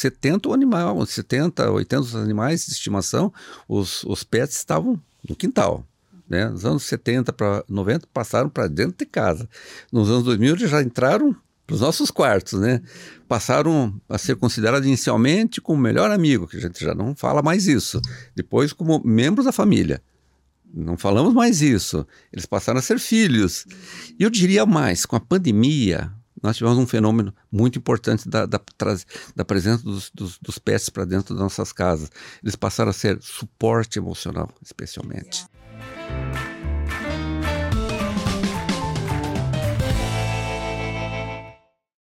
70 animal, 70, 80 animais de estimação, os, os pets estavam no quintal. Né? Nos anos 70 para 90 passaram para dentro de casa. Nos anos 2000 eles já entraram para os nossos quartos, né? Passaram a ser considerados inicialmente como melhor amigo, que a gente já não fala mais isso. Depois como membros da família. Não falamos mais isso. Eles passaram a ser filhos. E eu diria mais, com a pandemia, nós tivemos um fenômeno muito importante da, da, da presença dos, dos, dos pets para dentro das nossas casas. Eles passaram a ser suporte emocional, especialmente.